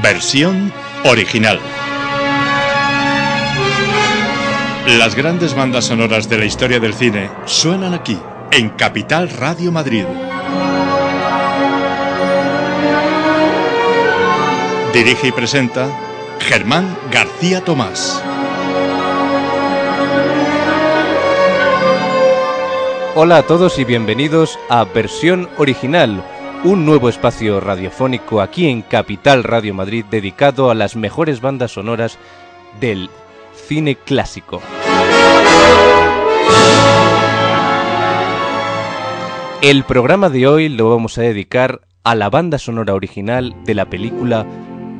Versión original. Las grandes bandas sonoras de la historia del cine suenan aquí, en Capital Radio Madrid. Dirige y presenta Germán García Tomás. Hola a todos y bienvenidos a Versión Original, un nuevo espacio radiofónico aquí en Capital Radio Madrid dedicado a las mejores bandas sonoras del cine clásico. El programa de hoy lo vamos a dedicar a la banda sonora original de la película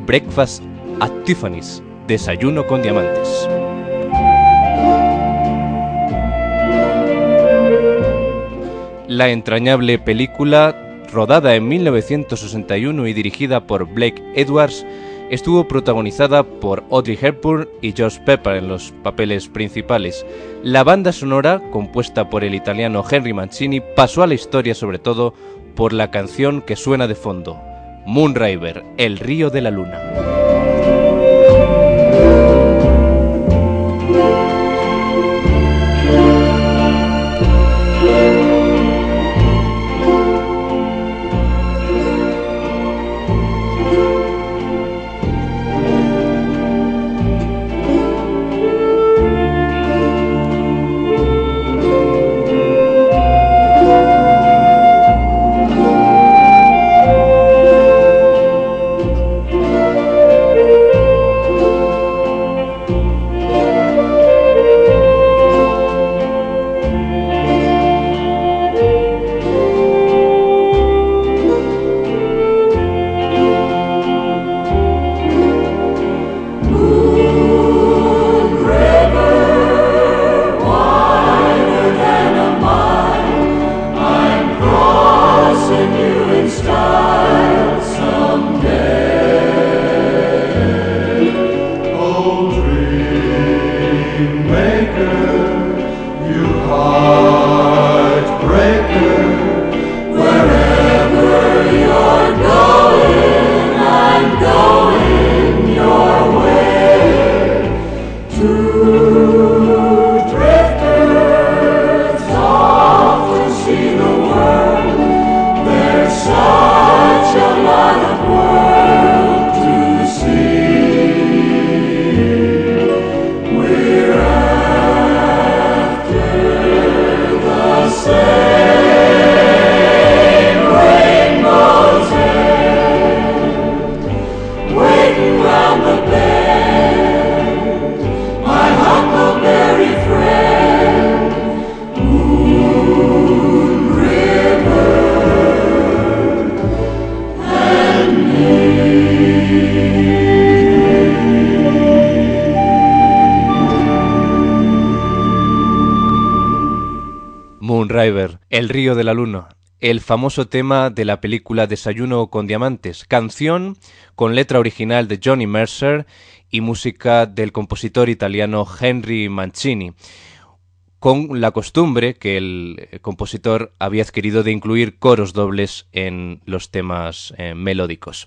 Breakfast at Tiffany's, Desayuno con Diamantes. La entrañable película, rodada en 1961 y dirigida por Blake Edwards, estuvo protagonizada por Audrey Hepburn y Josh Pepper en los papeles principales. La banda sonora, compuesta por el italiano Henry Mancini, pasó a la historia sobre todo por la canción que suena de fondo, Moonriver, El río de la luna. Río de la luna, el famoso tema de la película Desayuno con diamantes, canción con letra original de Johnny Mercer y música del compositor italiano Henry Mancini, con la costumbre que el compositor había adquirido de incluir coros dobles en los temas eh, melódicos.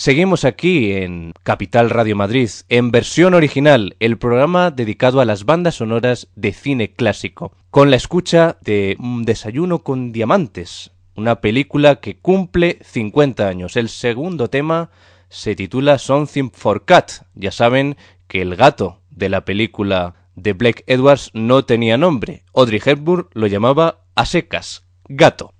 Seguimos aquí en Capital Radio Madrid, en versión original, el programa dedicado a las bandas sonoras de cine clásico, con la escucha de Un desayuno con diamantes, una película que cumple 50 años. El segundo tema se titula Something for Cat. Ya saben que el gato de la película de Blake Edwards no tenía nombre. Audrey Hepburn lo llamaba a secas, gato.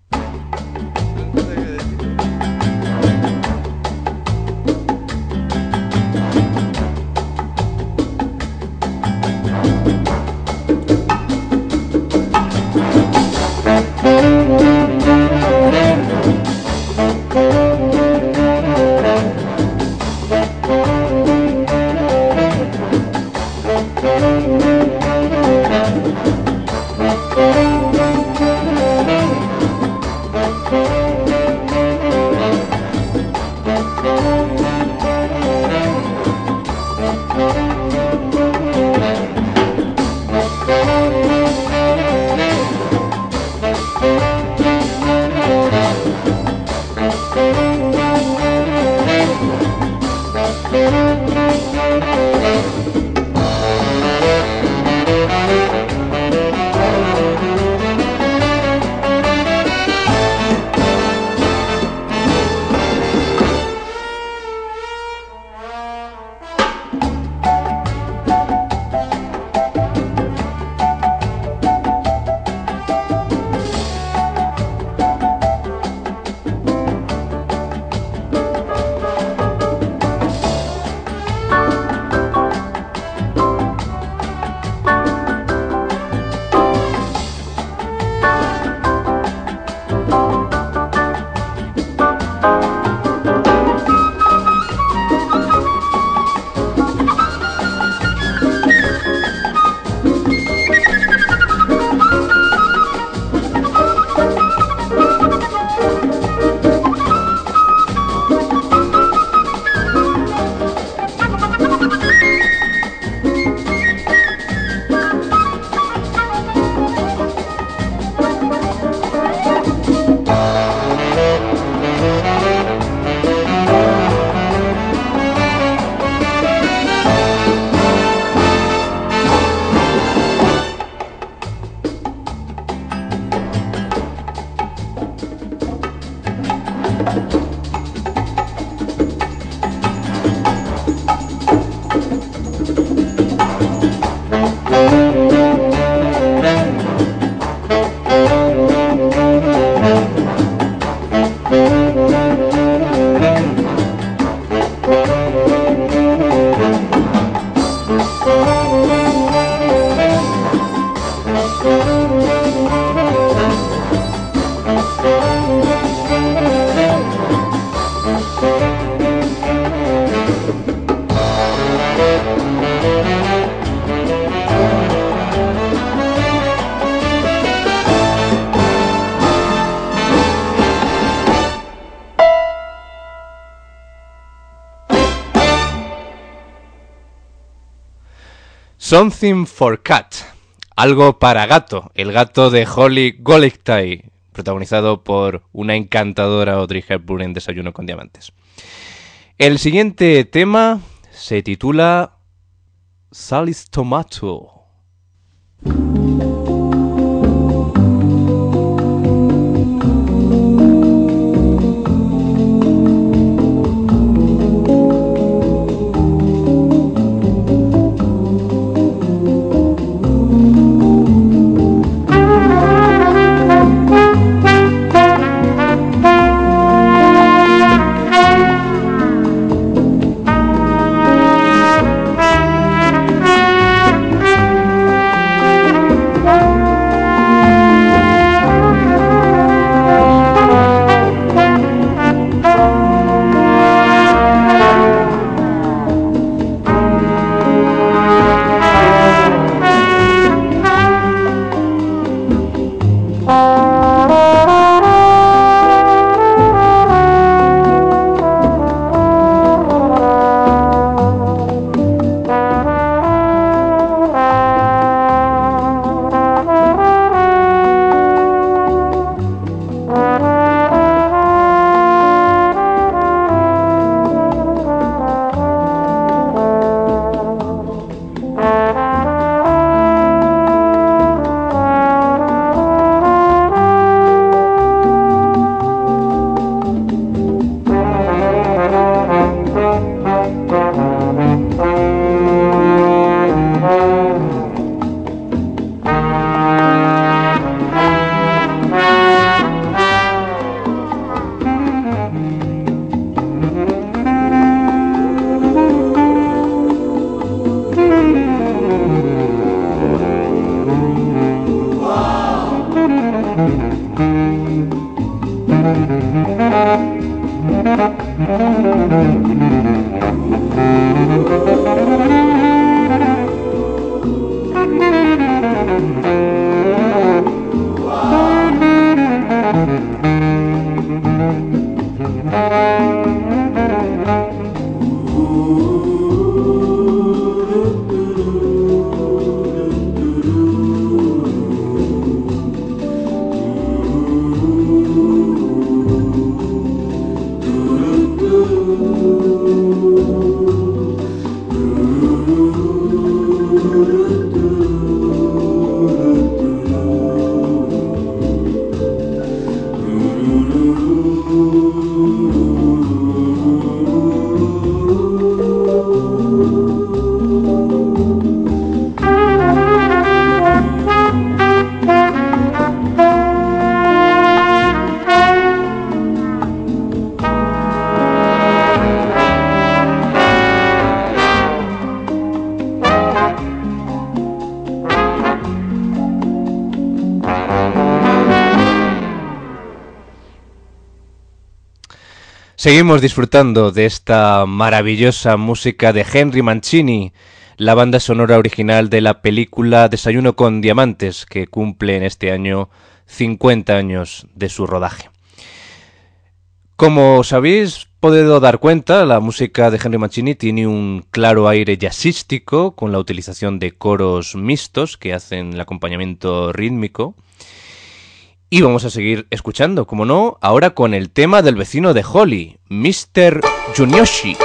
Something for Cat, algo para gato, el gato de Holly Golightly, protagonizado por una encantadora Audrey Hepburn en Desayuno con Diamantes. El siguiente tema se titula Sally's Tomato. Seguimos disfrutando de esta maravillosa música de Henry Mancini, la banda sonora original de la película Desayuno con Diamantes, que cumple en este año 50 años de su rodaje. Como os habéis podido dar cuenta, la música de Henry Mancini tiene un claro aire jazzístico, con la utilización de coros mixtos que hacen el acompañamiento rítmico. Y vamos a seguir escuchando, como no, ahora con el tema del vecino de Holly, Mr. Junyoshi.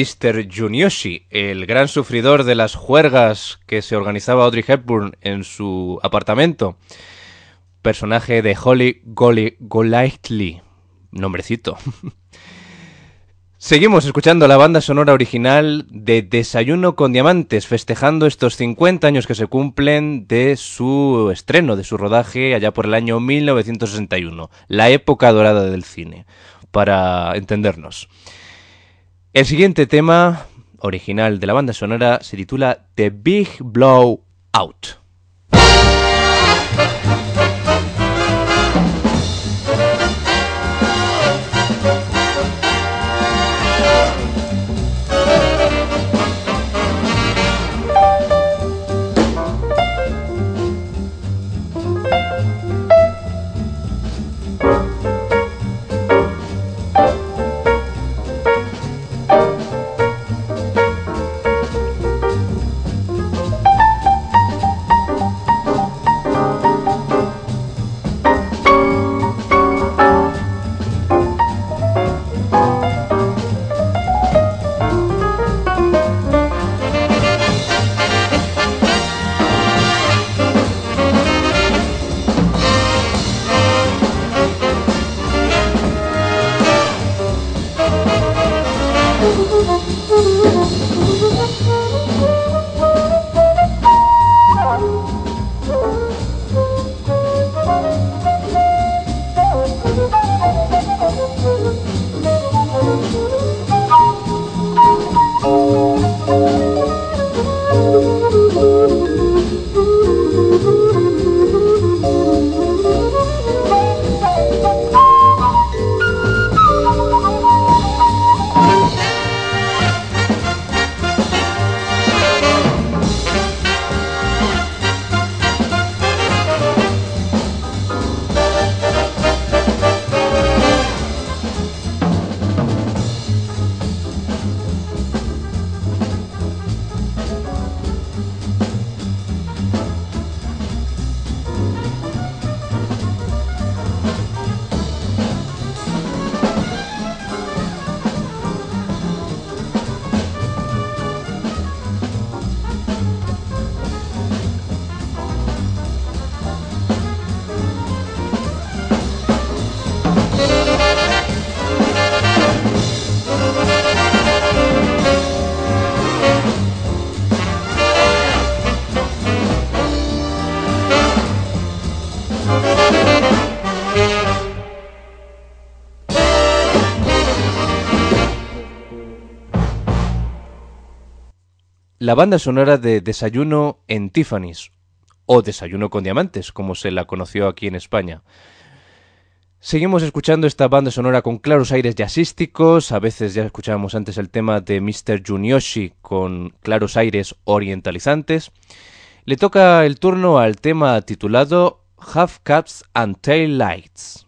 Mr. El gran sufridor de las juergas que se organizaba Audrey Hepburn en su apartamento. Personaje de Holly Golightly. Nombrecito. Seguimos escuchando la banda sonora original de Desayuno con Diamantes, festejando estos 50 años que se cumplen de su estreno, de su rodaje allá por el año 1961, la época dorada del cine, para entendernos. El siguiente tema original de la banda sonora se titula The Big Blow Out. La banda sonora de Desayuno en Tiffany's, o Desayuno con Diamantes, como se la conoció aquí en España. Seguimos escuchando esta banda sonora con claros aires jazzísticos, a veces ya escuchábamos antes el tema de Mr. Junioshi con claros aires orientalizantes. Le toca el turno al tema titulado Half Caps and Tail Lights.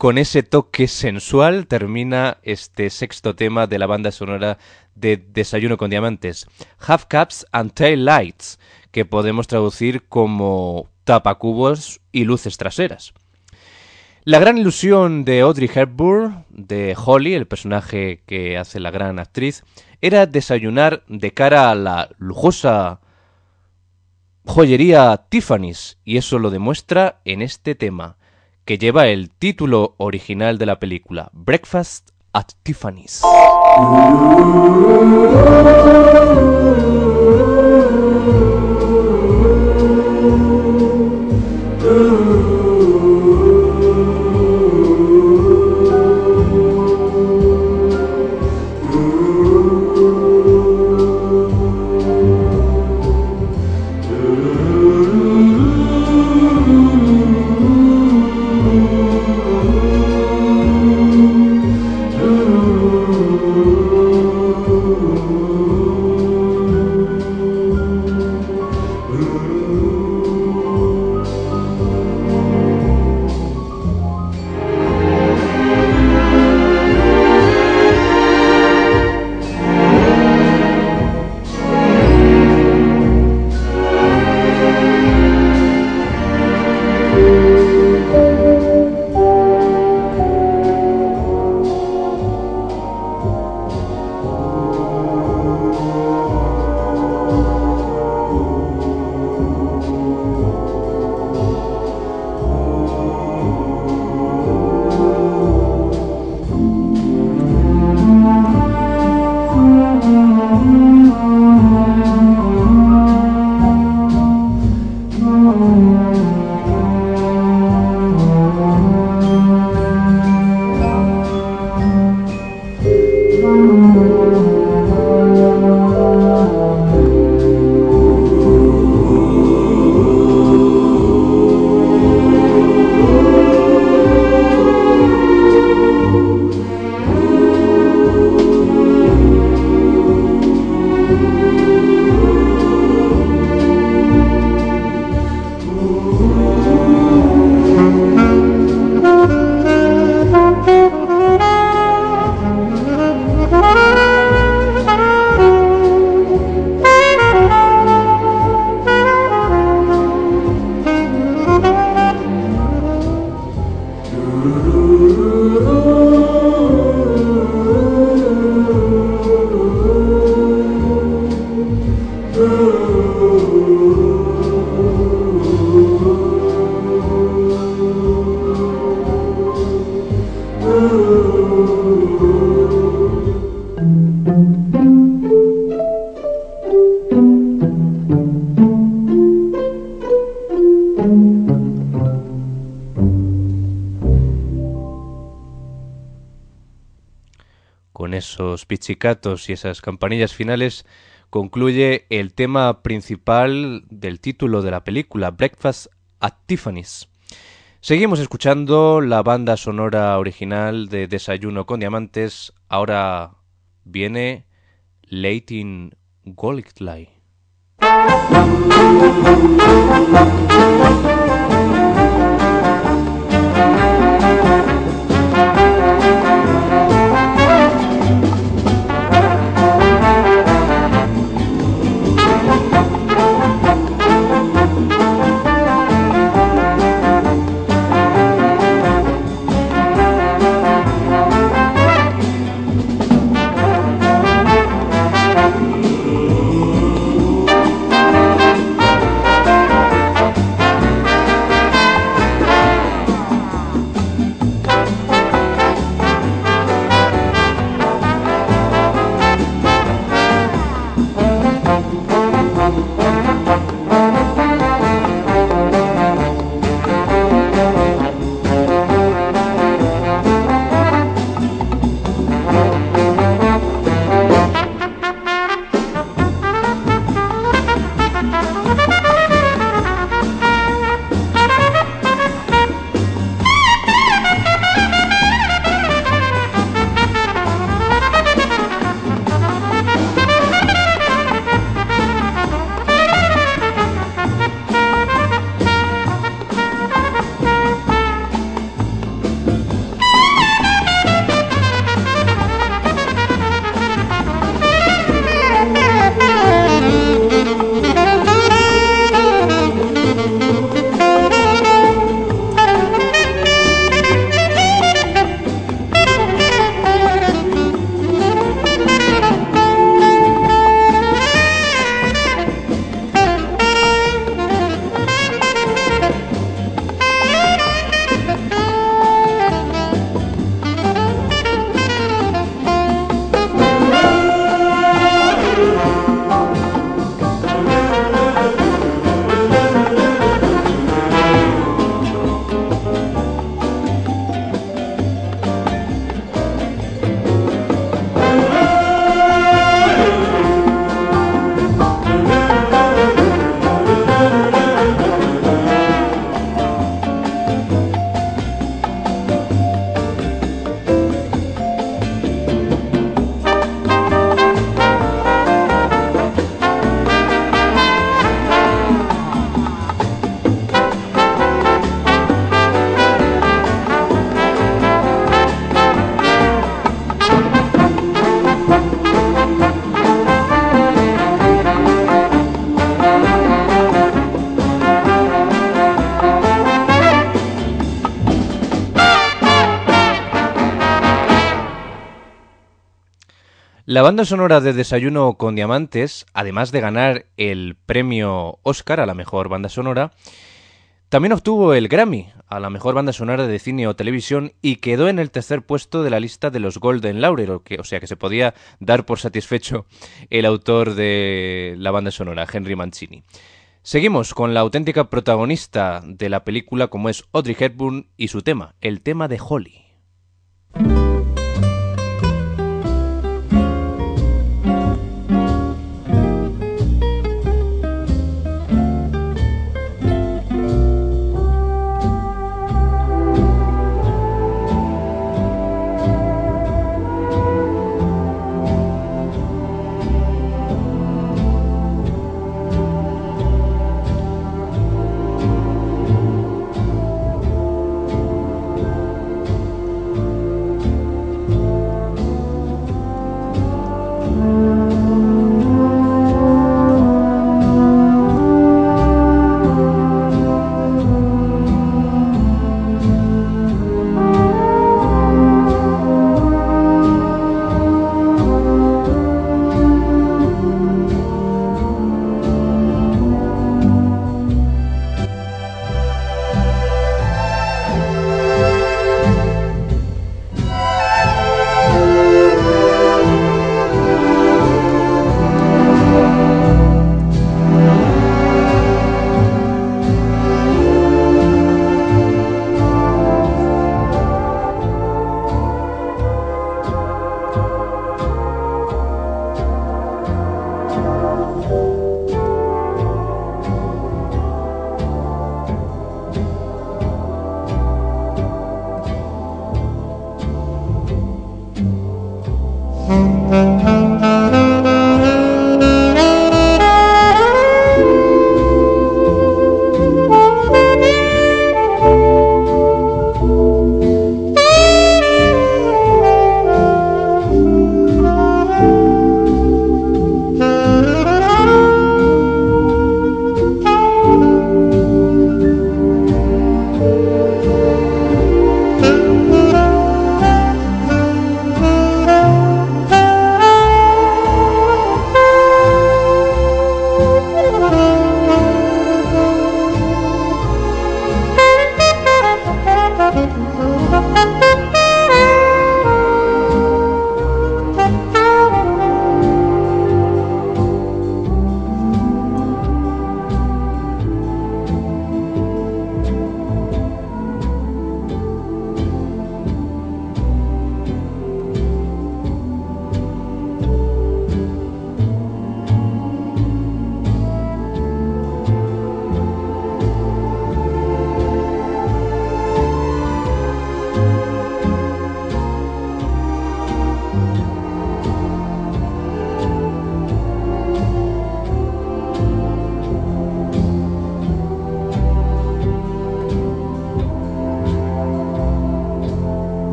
Con ese toque sensual termina este sexto tema de la banda sonora de Desayuno con Diamantes, Half Caps and Tail Lights, que podemos traducir como tapacubos y luces traseras. La gran ilusión de Audrey Hepburn, de Holly, el personaje que hace la gran actriz, era desayunar de cara a la lujosa joyería Tiffany's, y eso lo demuestra en este tema que lleva el título original de la película, Breakfast at Tiffany's. esos pizzicatos y esas campanillas finales, concluye el tema principal del título de la película, Breakfast at Tiffany's. Seguimos escuchando la banda sonora original de Desayuno con Diamantes. Ahora viene Leighton Golightly. La banda sonora de Desayuno con Diamantes, además de ganar el premio Oscar a la mejor banda sonora, también obtuvo el Grammy a la mejor banda sonora de cine o televisión y quedó en el tercer puesto de la lista de los Golden Laurel, o sea que se podía dar por satisfecho el autor de la banda sonora, Henry Mancini. Seguimos con la auténtica protagonista de la película como es Audrey Hepburn y su tema, el tema de Holly.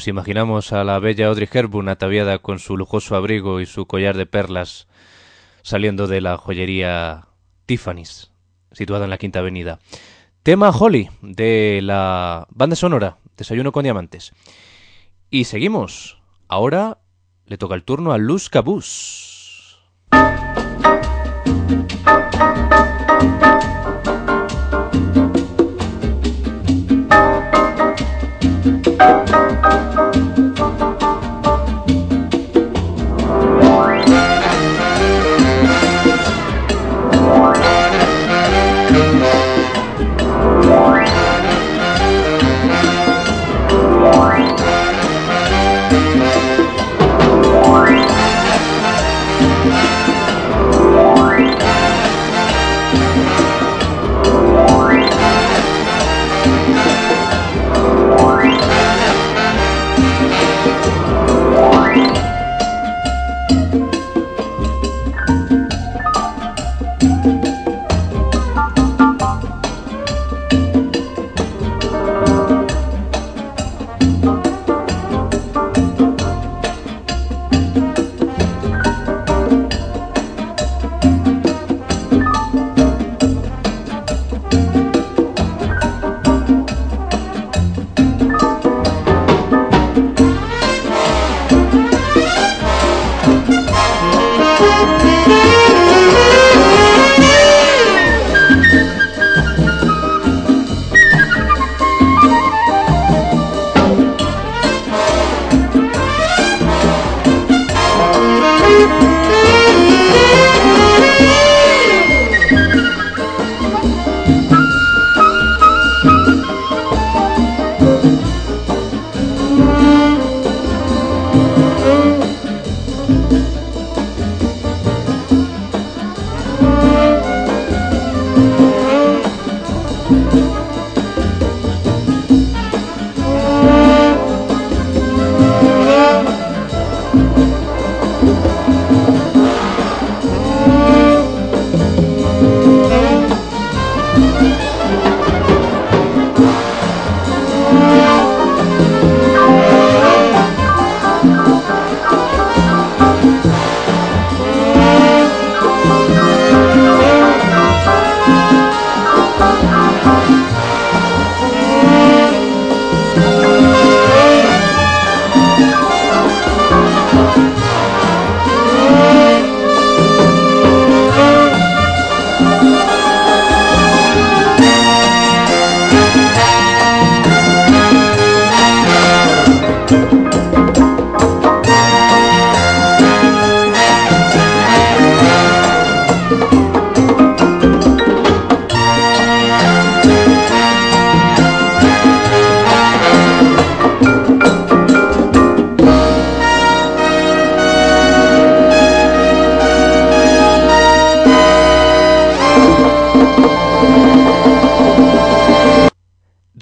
Nos imaginamos a la bella Audrey Hepburn ataviada con su lujoso abrigo y su collar de perlas saliendo de la joyería Tiffany's, situada en la Quinta Avenida. Tema Holly de la banda sonora Desayuno con Diamantes. Y seguimos. Ahora le toca el turno a Luz Cabús.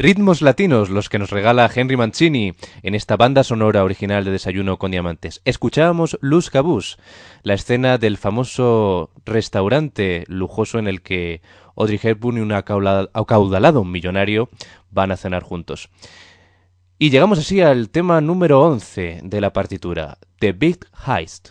Ritmos latinos, los que nos regala Henry Mancini en esta banda sonora original de Desayuno con Diamantes. Escuchábamos Luz Cabús, la escena del famoso restaurante lujoso en el que Audrey Hepburn y un acaudalado millonario van a cenar juntos. Y llegamos así al tema número 11 de la partitura, The Big Heist.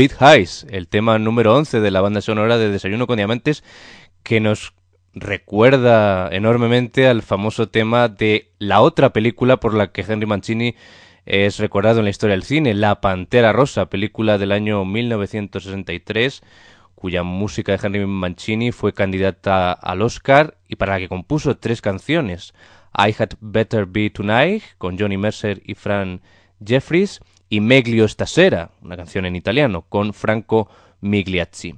Beat Highs, el tema número 11 de la banda sonora de Desayuno con Diamantes, que nos recuerda enormemente al famoso tema de la otra película por la que Henry Mancini es recordado en la historia del cine, La Pantera Rosa, película del año 1963, cuya música de Henry Mancini fue candidata al Oscar y para la que compuso tres canciones, I Had Better Be Tonight, con Johnny Mercer y Fran Jeffries, y Meglio Stasera, una canción en italiano, con Franco Migliacci.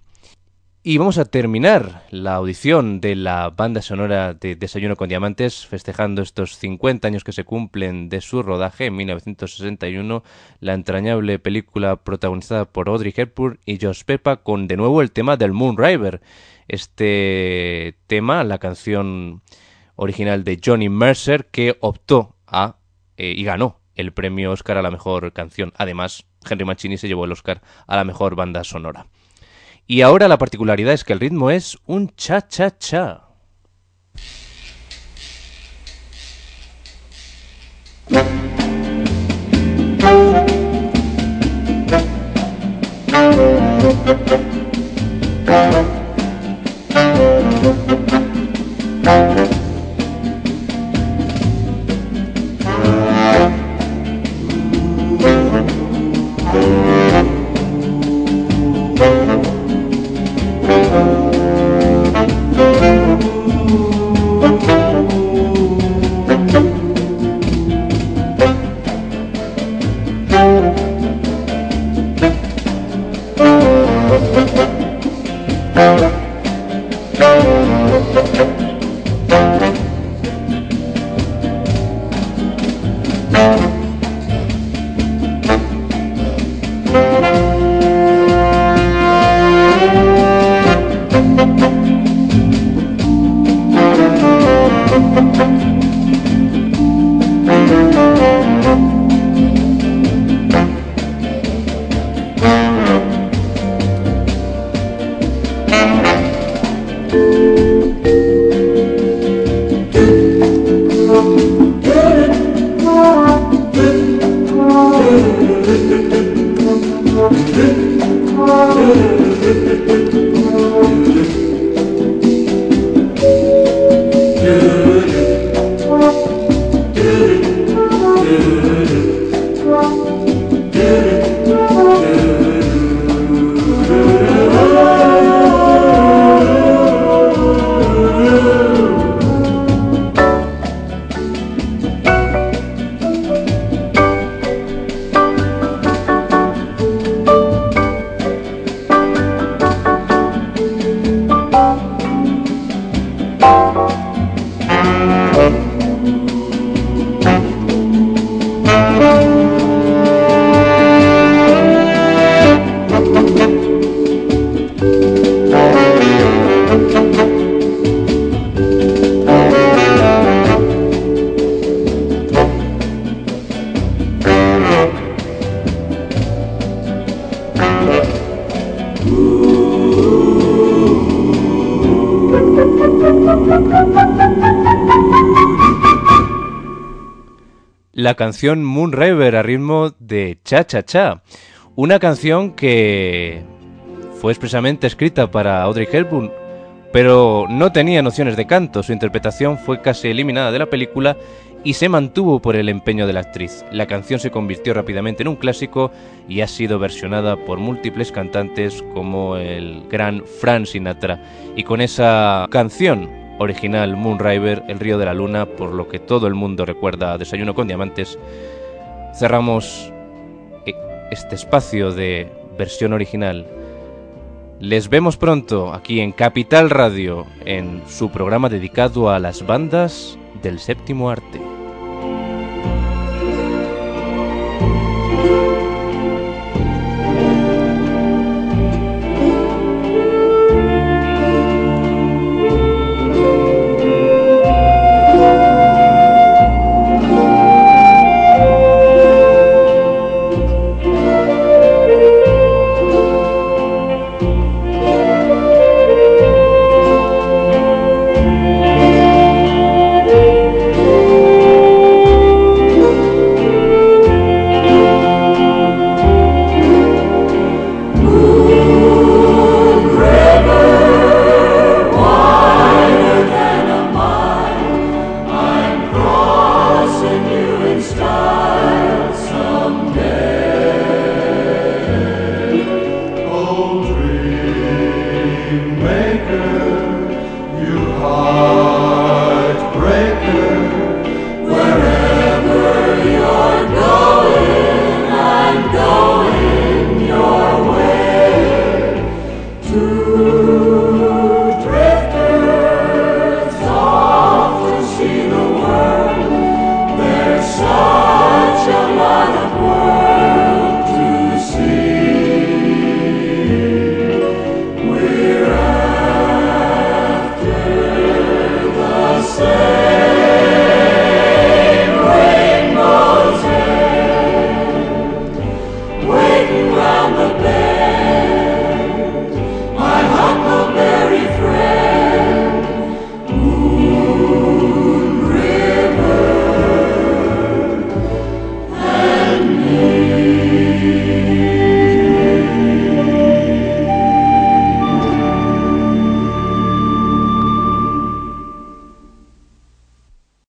Y vamos a terminar la audición de la banda sonora de Desayuno con Diamantes, festejando estos 50 años que se cumplen de su rodaje en 1961, la entrañable película protagonizada por Audrey Hepburn y Josh Peppa, con de nuevo el tema del Moon River. Este tema, la canción original de Johnny Mercer, que optó a eh, y ganó el premio Oscar a la mejor canción. Además, Henry Mancini se llevó el Oscar a la mejor banda sonora. Y ahora la particularidad es que el ritmo es un cha-cha-cha. La canción Moon River a ritmo de Cha Cha Cha. Una canción que fue expresamente escrita para Audrey Hepburn, pero no tenía nociones de canto. Su interpretación fue casi eliminada de la película y se mantuvo por el empeño de la actriz. La canción se convirtió rápidamente en un clásico y ha sido versionada por múltiples cantantes como el gran Frank Sinatra. Y con esa canción original Moonriver, El Río de la Luna, por lo que todo el mundo recuerda Desayuno con Diamantes, cerramos eh, este espacio de versión original. Les vemos pronto aquí en Capital Radio, en su programa dedicado a las bandas del séptimo arte.